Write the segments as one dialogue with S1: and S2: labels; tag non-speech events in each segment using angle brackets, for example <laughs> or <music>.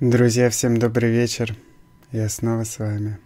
S1: Друзья, всем добрый вечер. Я снова с вами.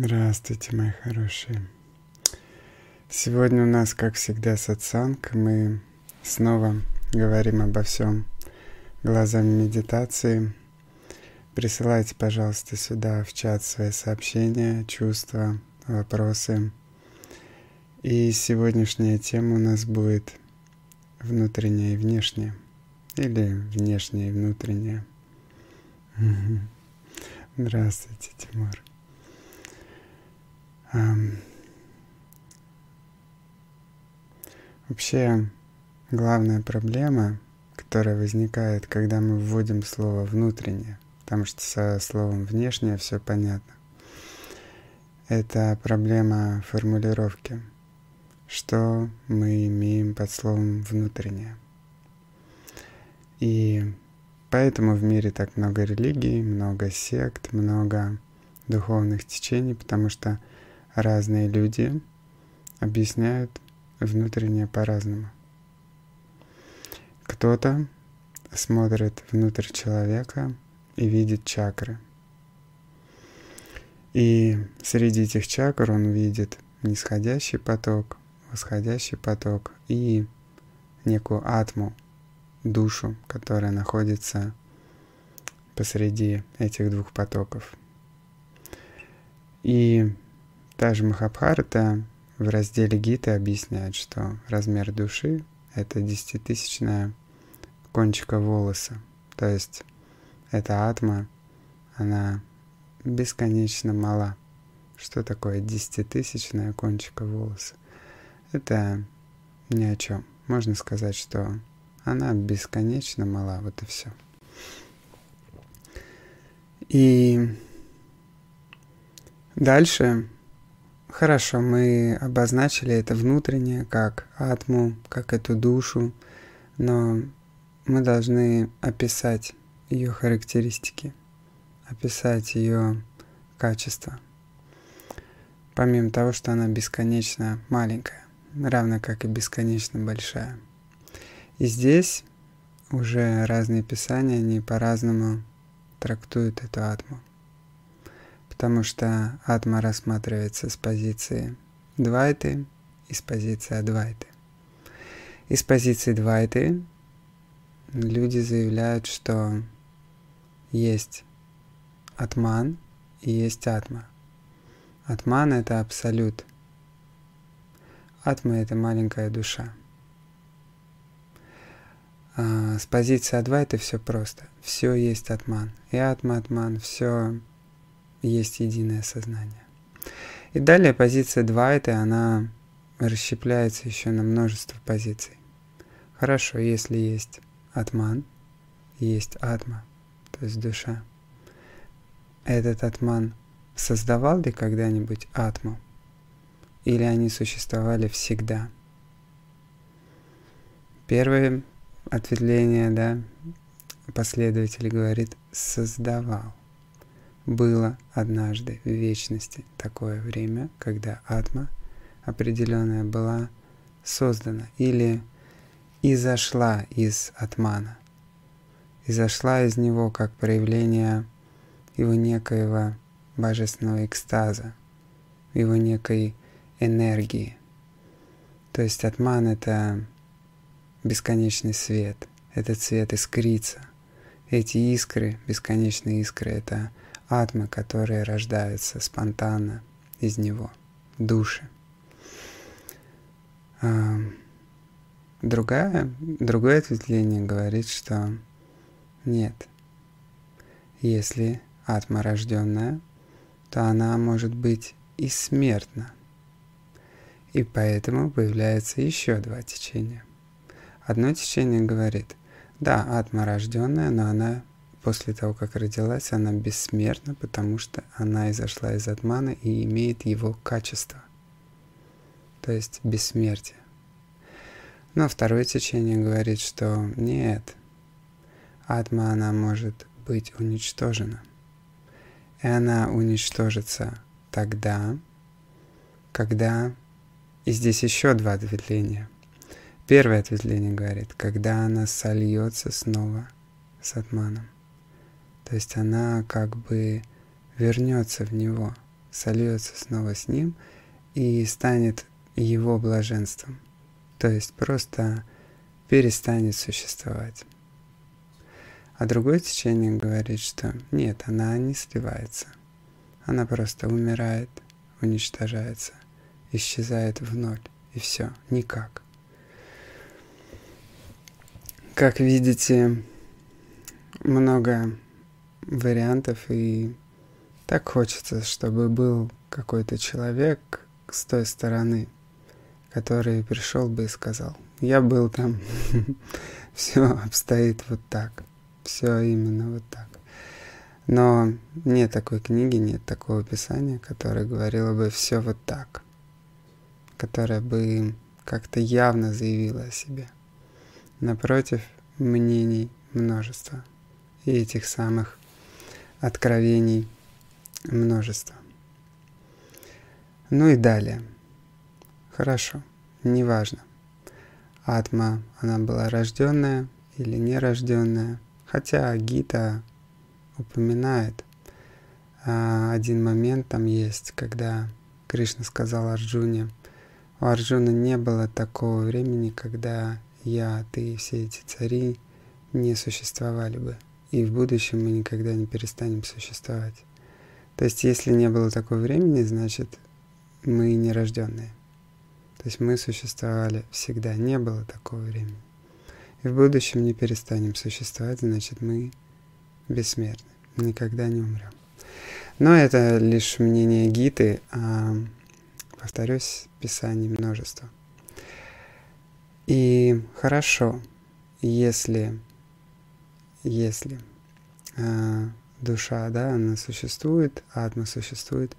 S1: Здравствуйте, мои хорошие. Сегодня у нас, как всегда, сатсанг. Мы снова говорим обо всем глазами медитации. Присылайте, пожалуйста, сюда в чат свои сообщения, чувства, вопросы. И сегодняшняя тема у нас будет внутреннее и внешнее. Или внешнее и внутреннее. Здравствуйте, Тимур. Вообще, главная проблема, которая возникает, когда мы вводим слово «внутреннее», потому что со словом «внешнее» все понятно, это проблема формулировки. Что мы имеем под словом «внутреннее»? И поэтому в мире так много религий, много сект, много духовных течений, потому что разные люди объясняют внутреннее по-разному. Кто-то смотрит внутрь человека и видит чакры. И среди этих чакр он видит нисходящий поток, восходящий поток и некую атму, душу, которая находится посреди этих двух потоков. И Та же Махабхарата в разделе Гиты объясняет, что размер души — это десятитысячная кончика волоса. То есть эта атма, она бесконечно мала. Что такое десятитысячная кончика волоса? Это ни о чем. Можно сказать, что она бесконечно мала, вот и все. И дальше Хорошо, мы обозначили это внутреннее, как атму, как эту душу, но мы должны описать ее характеристики, описать ее качество. Помимо того, что она бесконечно маленькая, равно как и бесконечно большая. И здесь уже разные писания, они по-разному трактуют эту атму потому что атма рассматривается с позиции двайты и с позиции адвайты. Из позиции двайты люди заявляют, что есть атман и есть атма. Атман — это абсолют. Атма — это маленькая душа. А с позиции адвайты все просто. Все есть атман. И атма, атман, все есть единое сознание. И далее позиция 2 это она расщепляется еще на множество позиций. Хорошо, если есть атман, есть атма, то есть душа. Этот атман создавал ли когда-нибудь атму? Или они существовали всегда? Первое ответвление, да, последователь говорит «создавал». Было однажды в вечности такое время, когда атма определенная была создана или изошла из атмана, изошла из него как проявление его некоего божественного экстаза, его некой энергии. То есть атман — это бесконечный свет, этот свет искрится. Эти искры, бесконечные искры — это атмы, которые рождаются спонтанно из него, души. Другая, другое ответвление говорит, что нет. Если атма рожденная, то она может быть и смертна. И поэтому появляется еще два течения. Одно течение говорит, да, атма рожденная, но она после того, как родилась, она бессмертна, потому что она изошла из атмана и имеет его качество, то есть бессмертие. Но второе течение говорит, что нет, атма, она может быть уничтожена. И она уничтожится тогда, когда... И здесь еще два ответвления. Первое ответвление говорит, когда она сольется снова с атманом. То есть она как бы вернется в него, сольется снова с ним и станет его блаженством то есть просто перестанет существовать. А другое течение говорит, что нет, она не сливается. Она просто умирает, уничтожается, исчезает в ноль, и все, никак. Как видите, много вариантов, и так хочется, чтобы был какой-то человек с той стороны, который пришел бы и сказал, я был там, <laughs> все обстоит вот так, все именно вот так. Но нет такой книги, нет такого писания, которое говорило бы все вот так, которое бы как-то явно заявило о себе. Напротив, мнений множество. И этих самых откровений множество. Ну и далее. Хорошо, неважно. Атма, она была рожденная или нерожденная. Хотя Гита упоминает а, один момент там есть, когда Кришна сказал Арджуне, у Арджуна не было такого времени, когда я, ты и все эти цари не существовали бы. И в будущем мы никогда не перестанем существовать. То есть, если не было такого времени, значит, мы нерожденные. То есть мы существовали всегда, не было такого времени. И в будущем не перестанем существовать, значит мы бессмертны, никогда не умрем. Но это лишь мнение Гиты, а, повторюсь, Писаний множество. И хорошо, если, если а, душа, да, она существует, атма существует,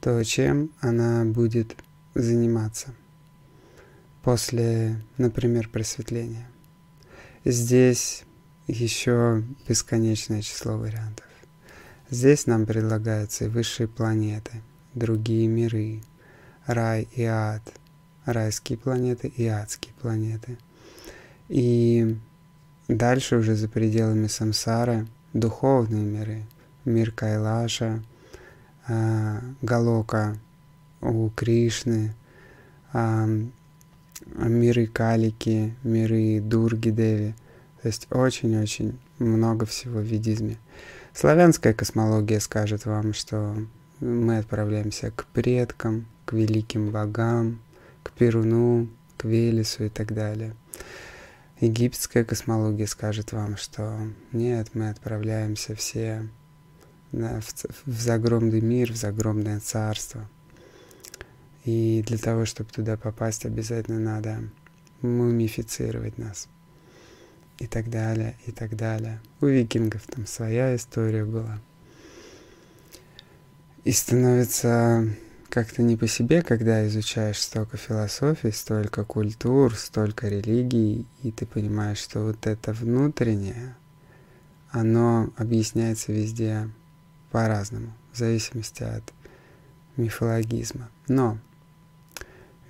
S1: то чем она будет заниматься? после, например, просветления. Здесь еще бесконечное число вариантов. Здесь нам предлагаются и высшие планеты, другие миры, рай и ад, райские планеты и адские планеты. И дальше уже за пределами самсары духовные миры, мир Кайлаша, а, Галока у Кришны, миры Калики, миры Дурги Деви. То есть очень-очень много всего в ведизме. Славянская космология скажет вам, что мы отправляемся к предкам, к великим богам, к Перуну, к Велесу и так далее. Египетская космология скажет вам, что нет, мы отправляемся все в, в загромный мир, в загромное царство – и для того, чтобы туда попасть, обязательно надо мумифицировать нас. И так далее, и так далее. У викингов там своя история была. И становится как-то не по себе, когда изучаешь столько философий, столько культур, столько религий, и ты понимаешь, что вот это внутреннее, оно объясняется везде по-разному, в зависимости от мифологизма. Но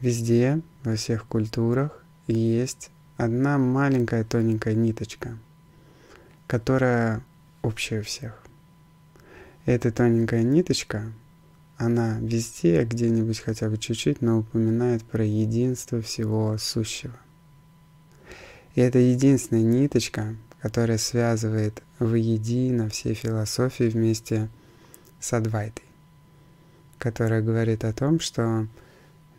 S1: Везде, во всех культурах есть одна маленькая тоненькая ниточка, которая общая у всех. эта тоненькая ниточка, она везде, где-нибудь хотя бы чуть-чуть, но упоминает про единство всего сущего. И это единственная ниточка, которая связывает воедино все философии вместе с Адвайтой, которая говорит о том, что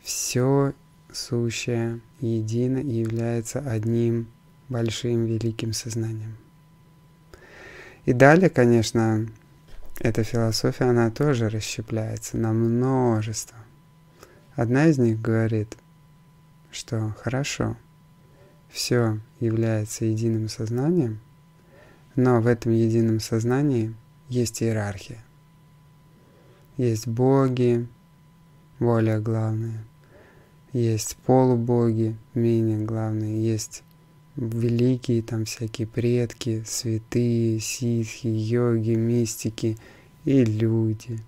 S1: все сущее едино является одним большим великим сознанием. И далее, конечно, эта философия, она тоже расщепляется на множество. Одна из них говорит, что хорошо, все является единым сознанием, но в этом едином сознании есть иерархия. Есть боги, более главные, есть полубоги, менее главные, есть великие там всякие предки, святые, ситхи, йоги, мистики и люди.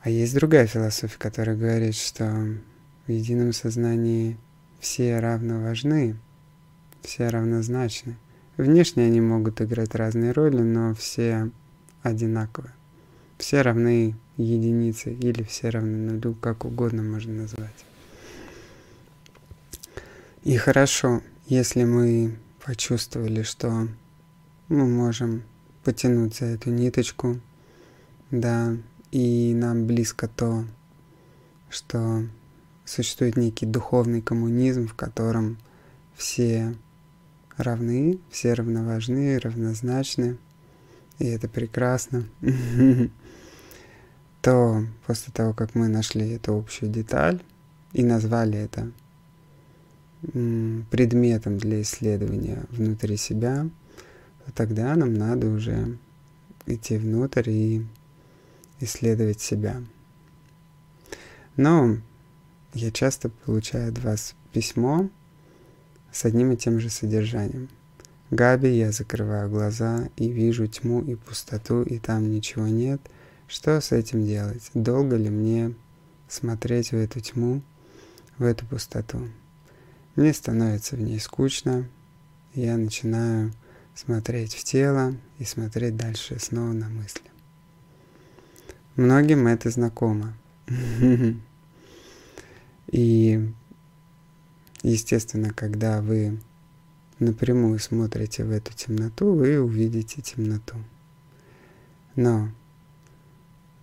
S1: А есть другая философия, которая говорит, что в едином сознании все равно важны, все равнозначны. Внешне они могут играть разные роли, но все одинаковые. Все равны единице или все равны нулю, как угодно можно назвать. И хорошо, если мы почувствовали, что мы можем потянуть за эту ниточку, да, и нам близко то, что существует некий духовный коммунизм, в котором все равны, все равноважны, равнозначны, и это прекрасно, <laughs> то после того, как мы нашли эту общую деталь и назвали это предметом для исследования внутри себя, то тогда нам надо уже идти внутрь и исследовать себя. Но я часто получаю от вас письмо с одним и тем же содержанием. Габи, я закрываю глаза и вижу тьму и пустоту, и там ничего нет. Что с этим делать? Долго ли мне смотреть в эту тьму, в эту пустоту? Мне становится в ней скучно, я начинаю смотреть в тело и смотреть дальше снова на мысли. Многим это знакомо. <laughs> И, естественно, когда вы напрямую смотрите в эту темноту, вы увидите темноту. Но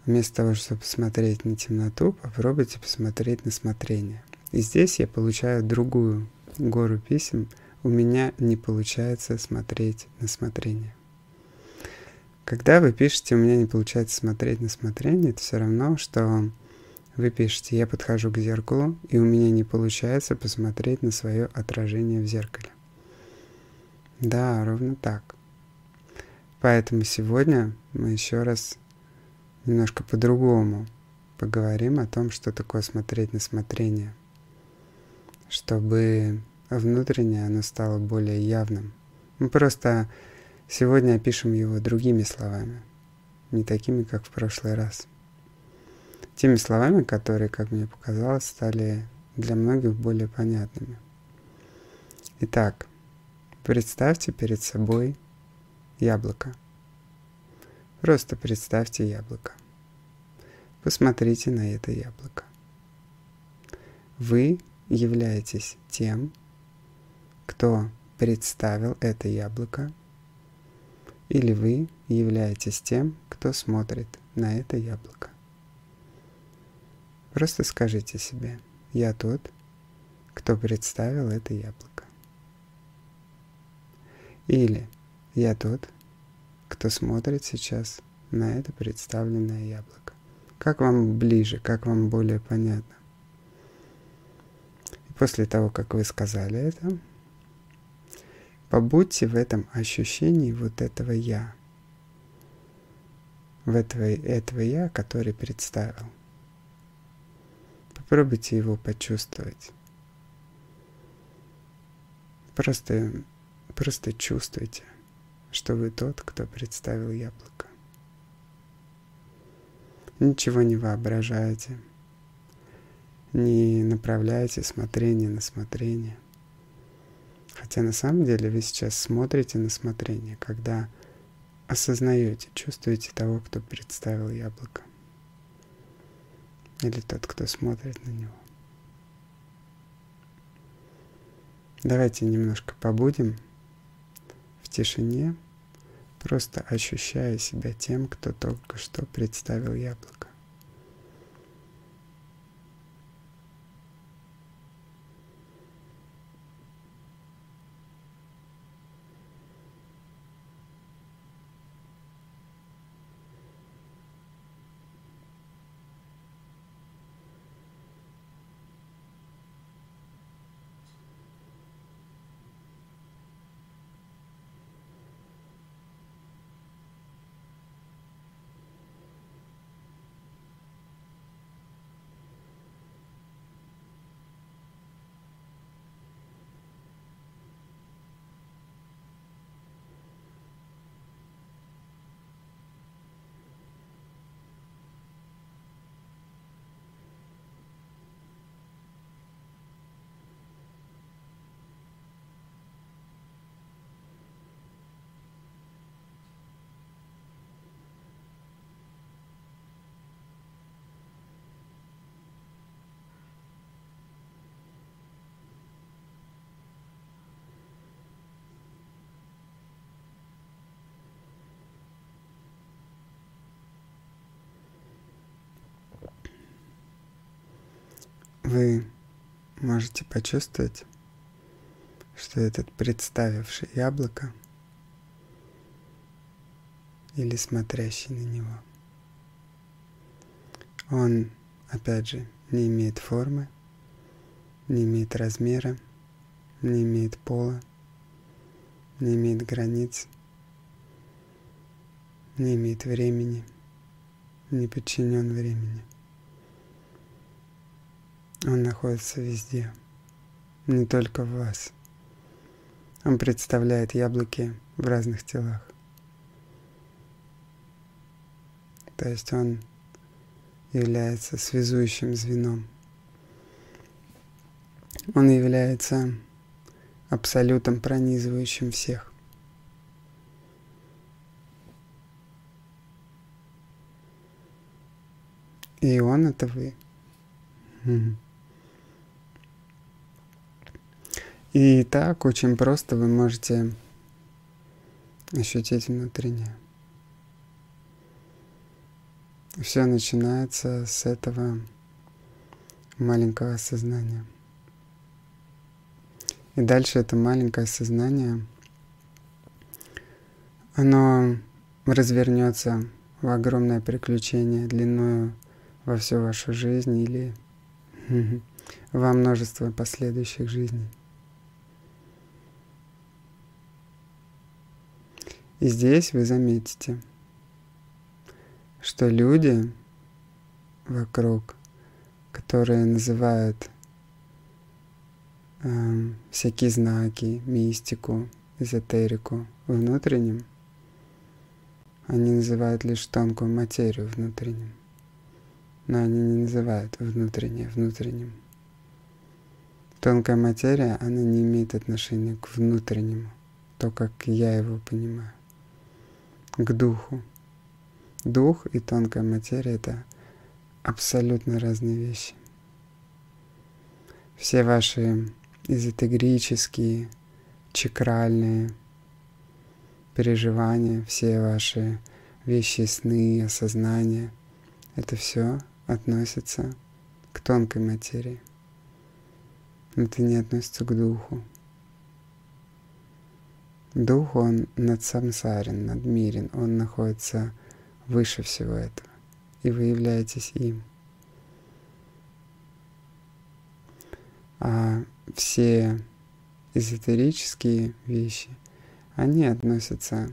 S1: вместо того, чтобы посмотреть на темноту, попробуйте посмотреть на смотрение. И здесь я получаю другую гору писем. У меня не получается смотреть на смотрение. Когда вы пишете «у меня не получается смотреть на смотрение», это все равно, что вы пишете «я подхожу к зеркалу, и у меня не получается посмотреть на свое отражение в зеркале». Да, ровно так. Поэтому сегодня мы еще раз немножко по-другому поговорим о том, что такое смотреть на смотрение – чтобы внутреннее оно стало более явным. Мы просто сегодня опишем его другими словами, не такими, как в прошлый раз. Теми словами, которые, как мне показалось, стали для многих более понятными. Итак, представьте перед собой яблоко. Просто представьте яблоко. Посмотрите на это яблоко. Вы являетесь тем, кто представил это яблоко, или вы являетесь тем, кто смотрит на это яблоко. Просто скажите себе, я тот, кто представил это яблоко. Или я тот, кто смотрит сейчас на это представленное яблоко. Как вам ближе, как вам более понятно? После того, как вы сказали это, побудьте в этом ощущении вот этого «я», в этого, этого «я», который представил. Попробуйте его почувствовать. Просто, просто чувствуйте, что вы тот, кто представил яблоко. Ничего не воображайте – не направляйте смотрение на смотрение. Хотя на самом деле вы сейчас смотрите на смотрение, когда осознаете, чувствуете того, кто представил яблоко. Или тот, кто смотрит на него. Давайте немножко побудем в тишине, просто ощущая себя тем, кто только что представил яблоко. Вы можете почувствовать, что этот представивший яблоко или смотрящий на него, он, опять же, не имеет формы, не имеет размера, не имеет пола, не имеет границ, не имеет времени, не подчинен времени. Он находится везде, не только в вас. Он представляет яблоки в разных телах. То есть он является связующим звеном. Он является абсолютом пронизывающим всех. И он это вы. Mm-hmm. И так очень просто вы можете ощутить внутреннее. Все начинается с этого маленького сознания. И дальше это маленькое сознание, оно развернется в огромное приключение длиною во всю вашу жизнь или <laughs> во множество последующих жизней. И здесь вы заметите, что люди вокруг, которые называют э, всякие знаки, мистику, эзотерику внутренним, они называют лишь тонкую материю внутренним. Но они не называют внутреннее внутренним. Тонкая материя, она не имеет отношения к внутреннему, то, как я его понимаю к духу. Дух и тонкая материя — это абсолютно разные вещи. Все ваши эзотерические, чакральные переживания, все ваши вещи, сны, осознания — это все относится к тонкой материи. Это не относится к духу. Дух, он над самсарен, надмирен, он находится выше всего этого, и вы являетесь им. А все эзотерические вещи, они относятся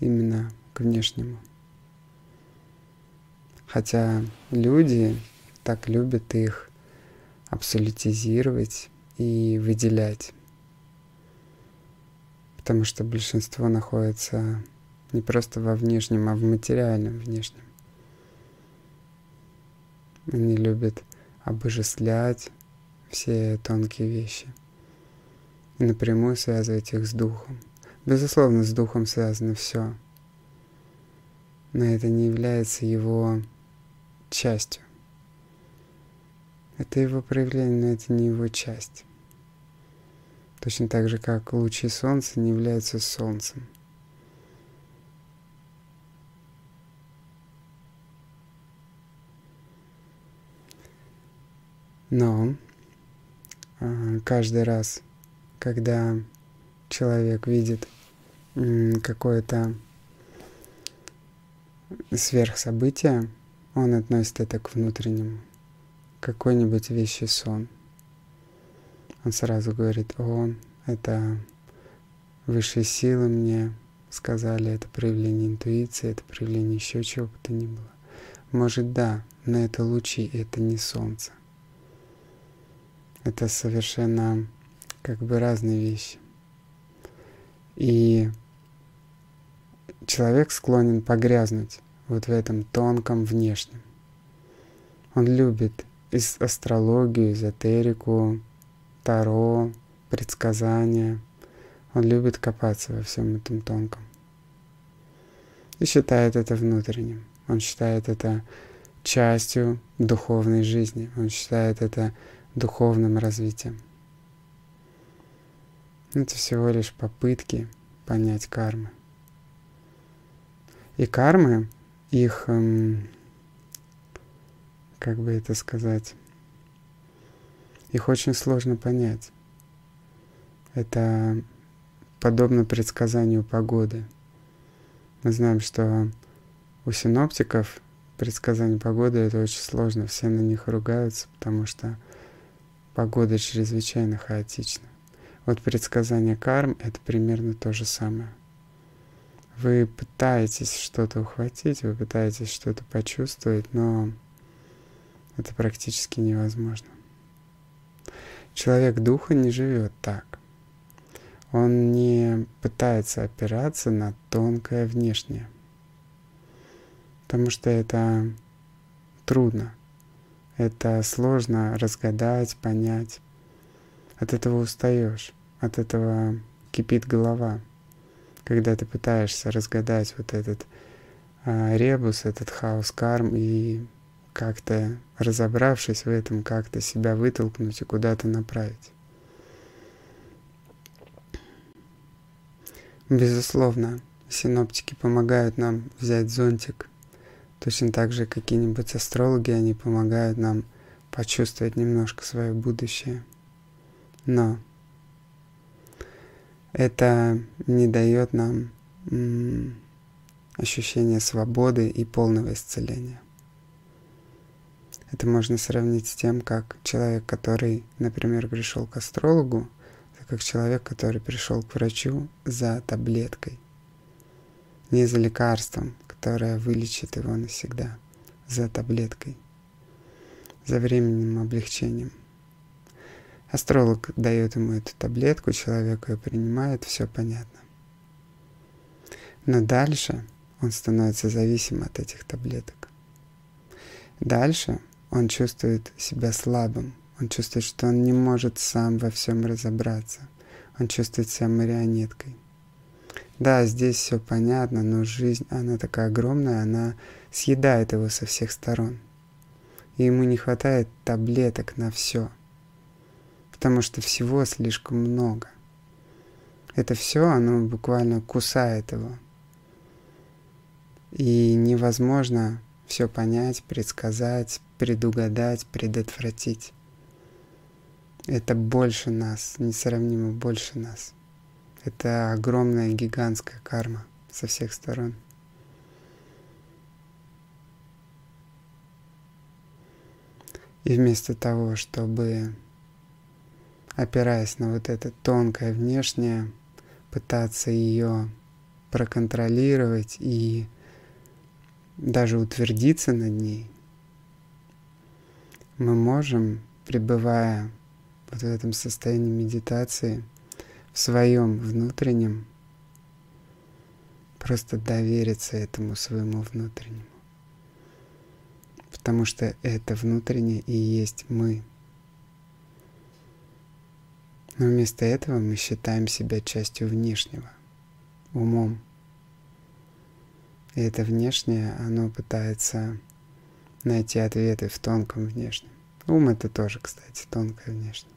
S1: именно к внешнему. Хотя люди так любят их абсолютизировать и выделять потому что большинство находится не просто во внешнем, а в материальном внешнем. Они любят обожествлять все тонкие вещи и напрямую связывать их с духом. Безусловно, с духом связано все. Но это не является его частью. Это его проявление, но это не его часть. Точно так же, как лучи солнца не являются солнцем. Но а, каждый раз, когда человек видит какое-то сверхсобытие, он относит это к внутреннему. Какой-нибудь вещи сон. Он сразу говорит, о, это высшие силы мне сказали, это проявление интуиции, это проявление еще чего бы то ни было. Может, да, но это лучи, это не солнце. Это совершенно как бы разные вещи. И человек склонен погрязнуть вот в этом тонком внешнем. Он любит астрологию, эзотерику, таро, предсказания. Он любит копаться во всем этом тонком. И считает это внутренним. Он считает это частью духовной жизни. Он считает это духовным развитием. Это всего лишь попытки понять кармы. И кармы, их, эм, как бы это сказать, их очень сложно понять. Это подобно предсказанию погоды. Мы знаем, что у синоптиков предсказание погоды это очень сложно, все на них ругаются, потому что погода чрезвычайно хаотична. Вот предсказание карм — это примерно то же самое. Вы пытаетесь что-то ухватить, вы пытаетесь что-то почувствовать, но это практически невозможно. Человек духа не живет так. Он не пытается опираться на тонкое внешнее, потому что это трудно. Это сложно разгадать, понять. От этого устаешь, от этого кипит голова. Когда ты пытаешься разгадать вот этот а, ребус, этот хаос карм и как-то разобравшись в этом, как-то себя вытолкнуть и куда-то направить. Безусловно, синоптики помогают нам взять зонтик Точно так же какие-нибудь астрологи, они помогают нам почувствовать немножко свое будущее. Но это не дает нам ощущение свободы и полного исцеления. Это можно сравнить с тем, как человек, который, например, пришел к астрологу, это как человек, который пришел к врачу за таблеткой, не за лекарством, которая вылечит его навсегда за таблеткой, за временным облегчением. Астролог дает ему эту таблетку, человек ее принимает, все понятно. Но дальше он становится зависим от этих таблеток. Дальше он чувствует себя слабым, он чувствует, что он не может сам во всем разобраться, он чувствует себя марионеткой. Да, здесь все понятно, но жизнь, она такая огромная, она съедает его со всех сторон. И ему не хватает таблеток на все. Потому что всего слишком много. Это все, оно буквально кусает его. И невозможно все понять, предсказать, предугадать, предотвратить. Это больше нас, несравнимо больше нас. Это огромная гигантская карма со всех сторон. И вместо того, чтобы, опираясь на вот это тонкое внешнее, пытаться ее проконтролировать и даже утвердиться над ней, мы можем, пребывая вот в этом состоянии медитации, в своем внутреннем, просто довериться этому своему внутреннему. Потому что это внутреннее и есть мы. Но вместо этого мы считаем себя частью внешнего. умом. И это внешнее, оно пытается найти ответы в тонком внешнем. Ум это тоже, кстати, тонкое внешнее.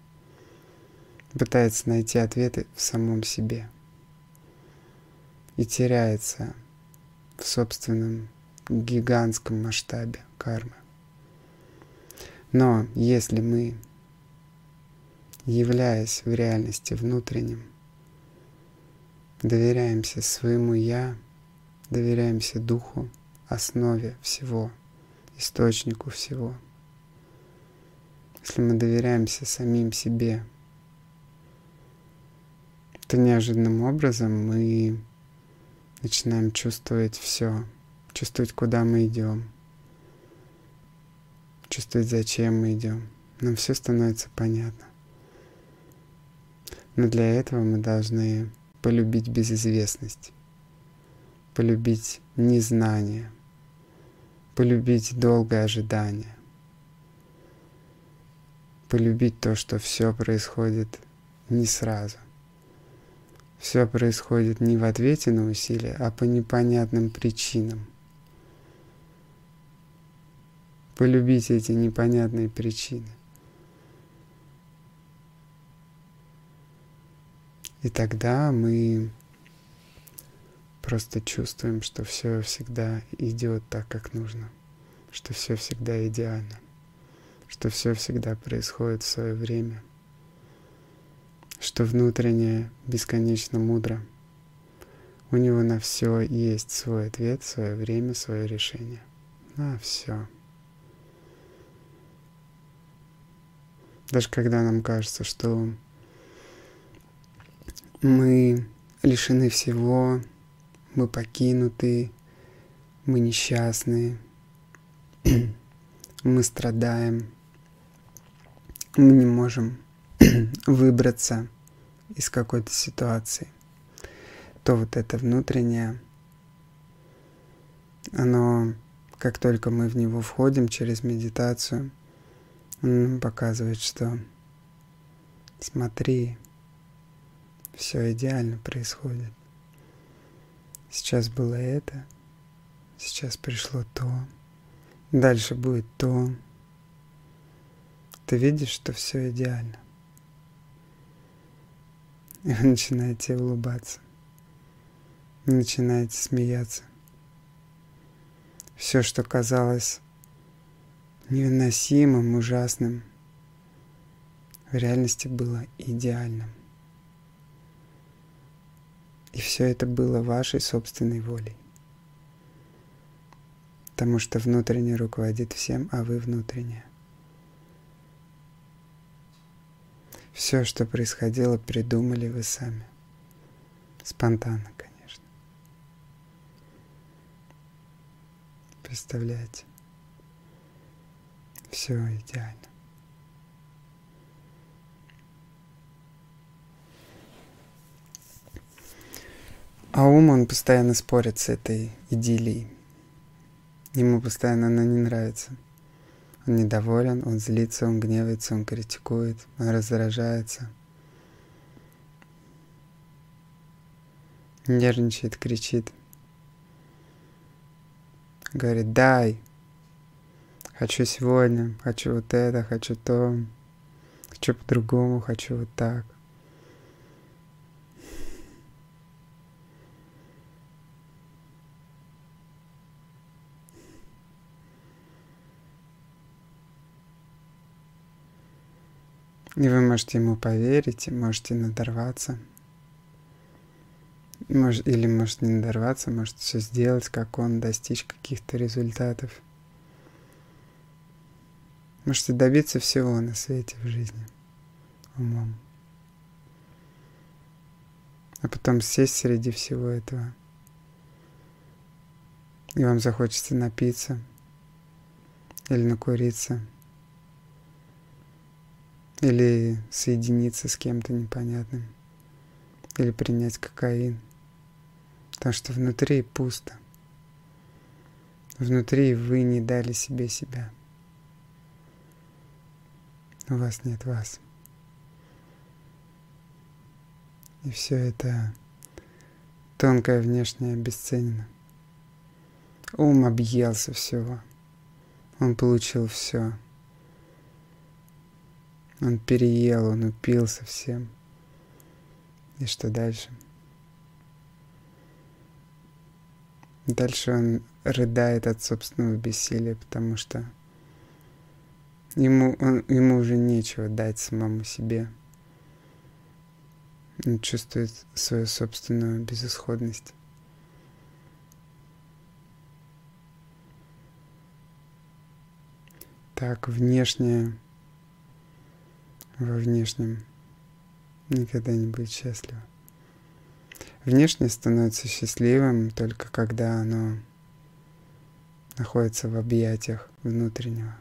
S1: Пытается найти ответы в самом себе. И теряется в собственном гигантском масштабе кармы. Но если мы, являясь в реальности внутренним, доверяемся своему Я, доверяемся Духу, основе всего, источнику всего, если мы доверяемся самим себе, то неожиданным образом мы начинаем чувствовать все, чувствовать, куда мы идем, чувствовать, зачем мы идем. Нам все становится понятно. Но для этого мы должны полюбить безызвестность, полюбить незнание, полюбить долгое ожидание, полюбить то, что все происходит не сразу. Все происходит не в ответе на усилия, а по непонятным причинам. Полюбить эти непонятные причины. И тогда мы просто чувствуем, что все всегда идет так, как нужно, что все всегда идеально, что все всегда происходит в свое время – что внутреннее бесконечно мудро. У него на все есть свой ответ, свое время, свое решение. На все. Даже когда нам кажется, что мы лишены всего, мы покинуты, мы несчастны, <clears throat> мы страдаем, мы не можем <clears throat> выбраться из какой-то ситуации, то вот это внутреннее, оно, как только мы в него входим через медитацию, показывает, что смотри, все идеально происходит. Сейчас было это, сейчас пришло то, дальше будет то. Ты видишь, что все идеально. И вы начинаете улыбаться. Начинаете смеяться. Все, что казалось невыносимым, ужасным, в реальности было идеальным. И все это было вашей собственной волей. Потому что внутренне руководит всем, а вы внутренне. Все, что происходило, придумали вы сами. Спонтанно, конечно. Представляете? Все идеально. А ум, он постоянно спорит с этой идиллией. Ему постоянно она не нравится. Он недоволен, он злится, он гневается, он критикует, он раздражается. Нервничает, кричит. Говорит, дай. Хочу сегодня, хочу вот это, хочу то. Хочу по-другому, хочу вот так. И вы можете ему поверить, можете надорваться. Мож, или можете не надорваться, можете все сделать, как он, достичь каких-то результатов. Можете добиться всего на свете в жизни умом. А потом сесть среди всего этого. И вам захочется напиться или накуриться – или соединиться с кем-то непонятным. Или принять кокаин. Потому что внутри пусто. Внутри вы не дали себе себя. У вас нет вас. И все это Тонкое внешнее обесценено. Ум объелся всего. Он получил все. Он переел, он упился всем. И что дальше? Дальше он рыдает от собственного бессилия, потому что ему, он, ему уже нечего дать самому себе. Он чувствует свою собственную безысходность. Так, внешнее во внешнем никогда не будет счастливо. Внешне становится счастливым только когда оно находится в объятиях внутреннего.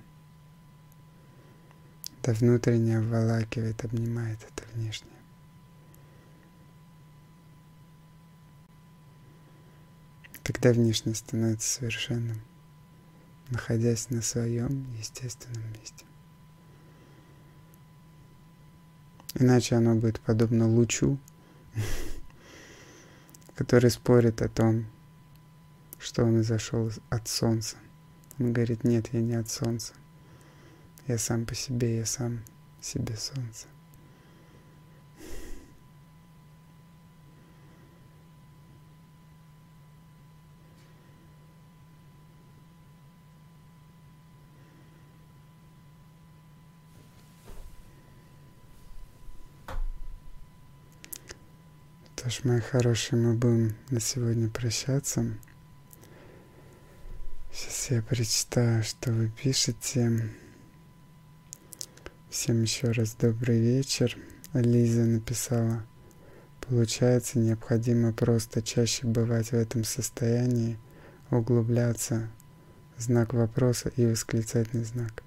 S1: Это внутреннее обволакивает, обнимает это внешнее. Когда внешне становится совершенным, находясь на своем естественном месте. Иначе оно будет подобно лучу, который спорит о том, что он изошел от солнца. Он говорит, нет, я не от солнца. Я сам по себе, я сам себе солнце. Что ж, мои хорошие, мы будем на сегодня прощаться. Сейчас я прочитаю, что вы пишете. Всем еще раз добрый вечер. Лиза написала. Получается, необходимо просто чаще бывать в этом состоянии, углубляться, знак вопроса и восклицательный знак.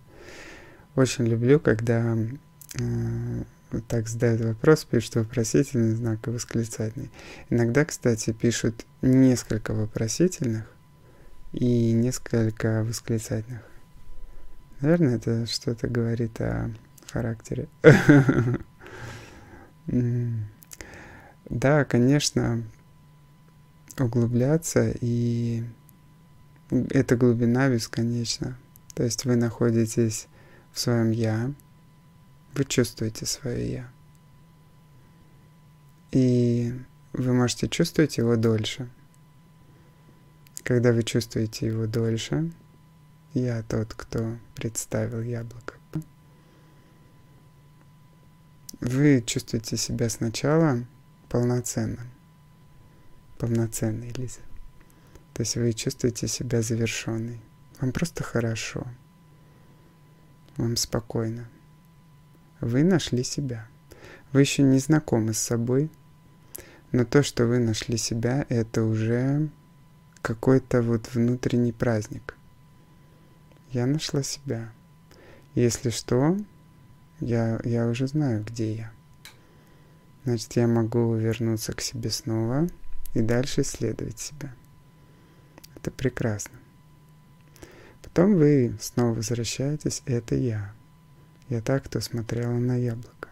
S1: Очень люблю, когда э, так задают вопрос, пишут вопросительный знак и восклицательный. Иногда, кстати, пишут несколько вопросительных и несколько восклицательных. Наверное, это что-то говорит о характере. <laughs> Да, конечно, углубляться, и эта глубина бесконечна. То есть вы находитесь в своем «я», вы чувствуете свое «я». И вы можете чувствовать его дольше. Когда вы чувствуете его дольше, я тот, кто представил яблоко. Вы чувствуете себя сначала полноценным, полноценной, Лиза. То есть вы чувствуете себя завершенной. Вам просто хорошо. Вам спокойно вы нашли себя. Вы еще не знакомы с собой, но то, что вы нашли себя, это уже какой-то вот внутренний праздник. Я нашла себя. Если что, я, я уже знаю, где я. Значит, я могу вернуться к себе снова и дальше исследовать себя. Это прекрасно. Потом вы снова возвращаетесь, это я. Я так кто смотрела на яблоко.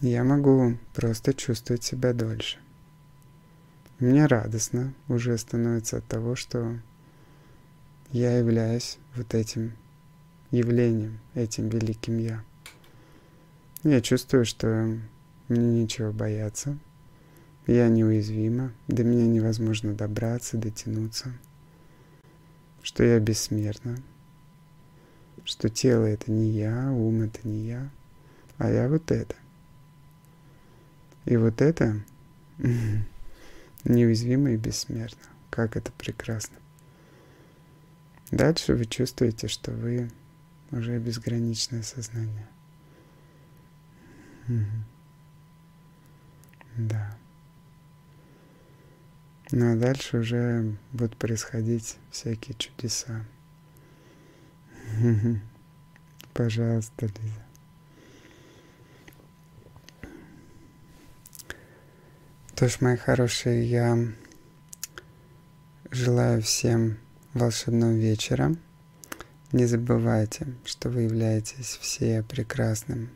S1: Я могу просто чувствовать себя дольше. Мне радостно уже становится от того, что я являюсь вот этим явлением, этим великим Я. Я чувствую, что мне нечего бояться. Я неуязвима, до меня невозможно добраться, дотянуться, что я бессмертна, что тело это не я, ум это не я, а я вот это. И вот это <laughs> неуязвимо и бессмертно. Как это прекрасно. Дальше вы чувствуете, что вы уже безграничное сознание. Да. Ну а дальше уже будут происходить всякие чудеса. <laughs> Пожалуйста, Лиза. Тоже, мои хорошие, я желаю всем волшебного вечера. Не забывайте, что вы являетесь все прекрасным,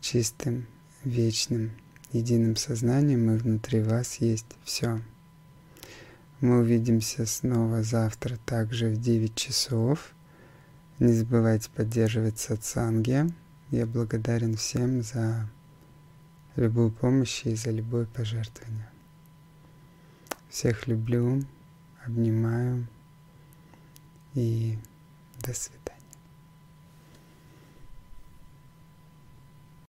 S1: чистым, вечным единым сознанием, и внутри вас есть все. Мы увидимся снова завтра также в 9 часов. Не забывайте поддерживать сатсанги. Я благодарен всем за любую помощь и за любое пожертвование. Всех люблю, обнимаю и до свидания.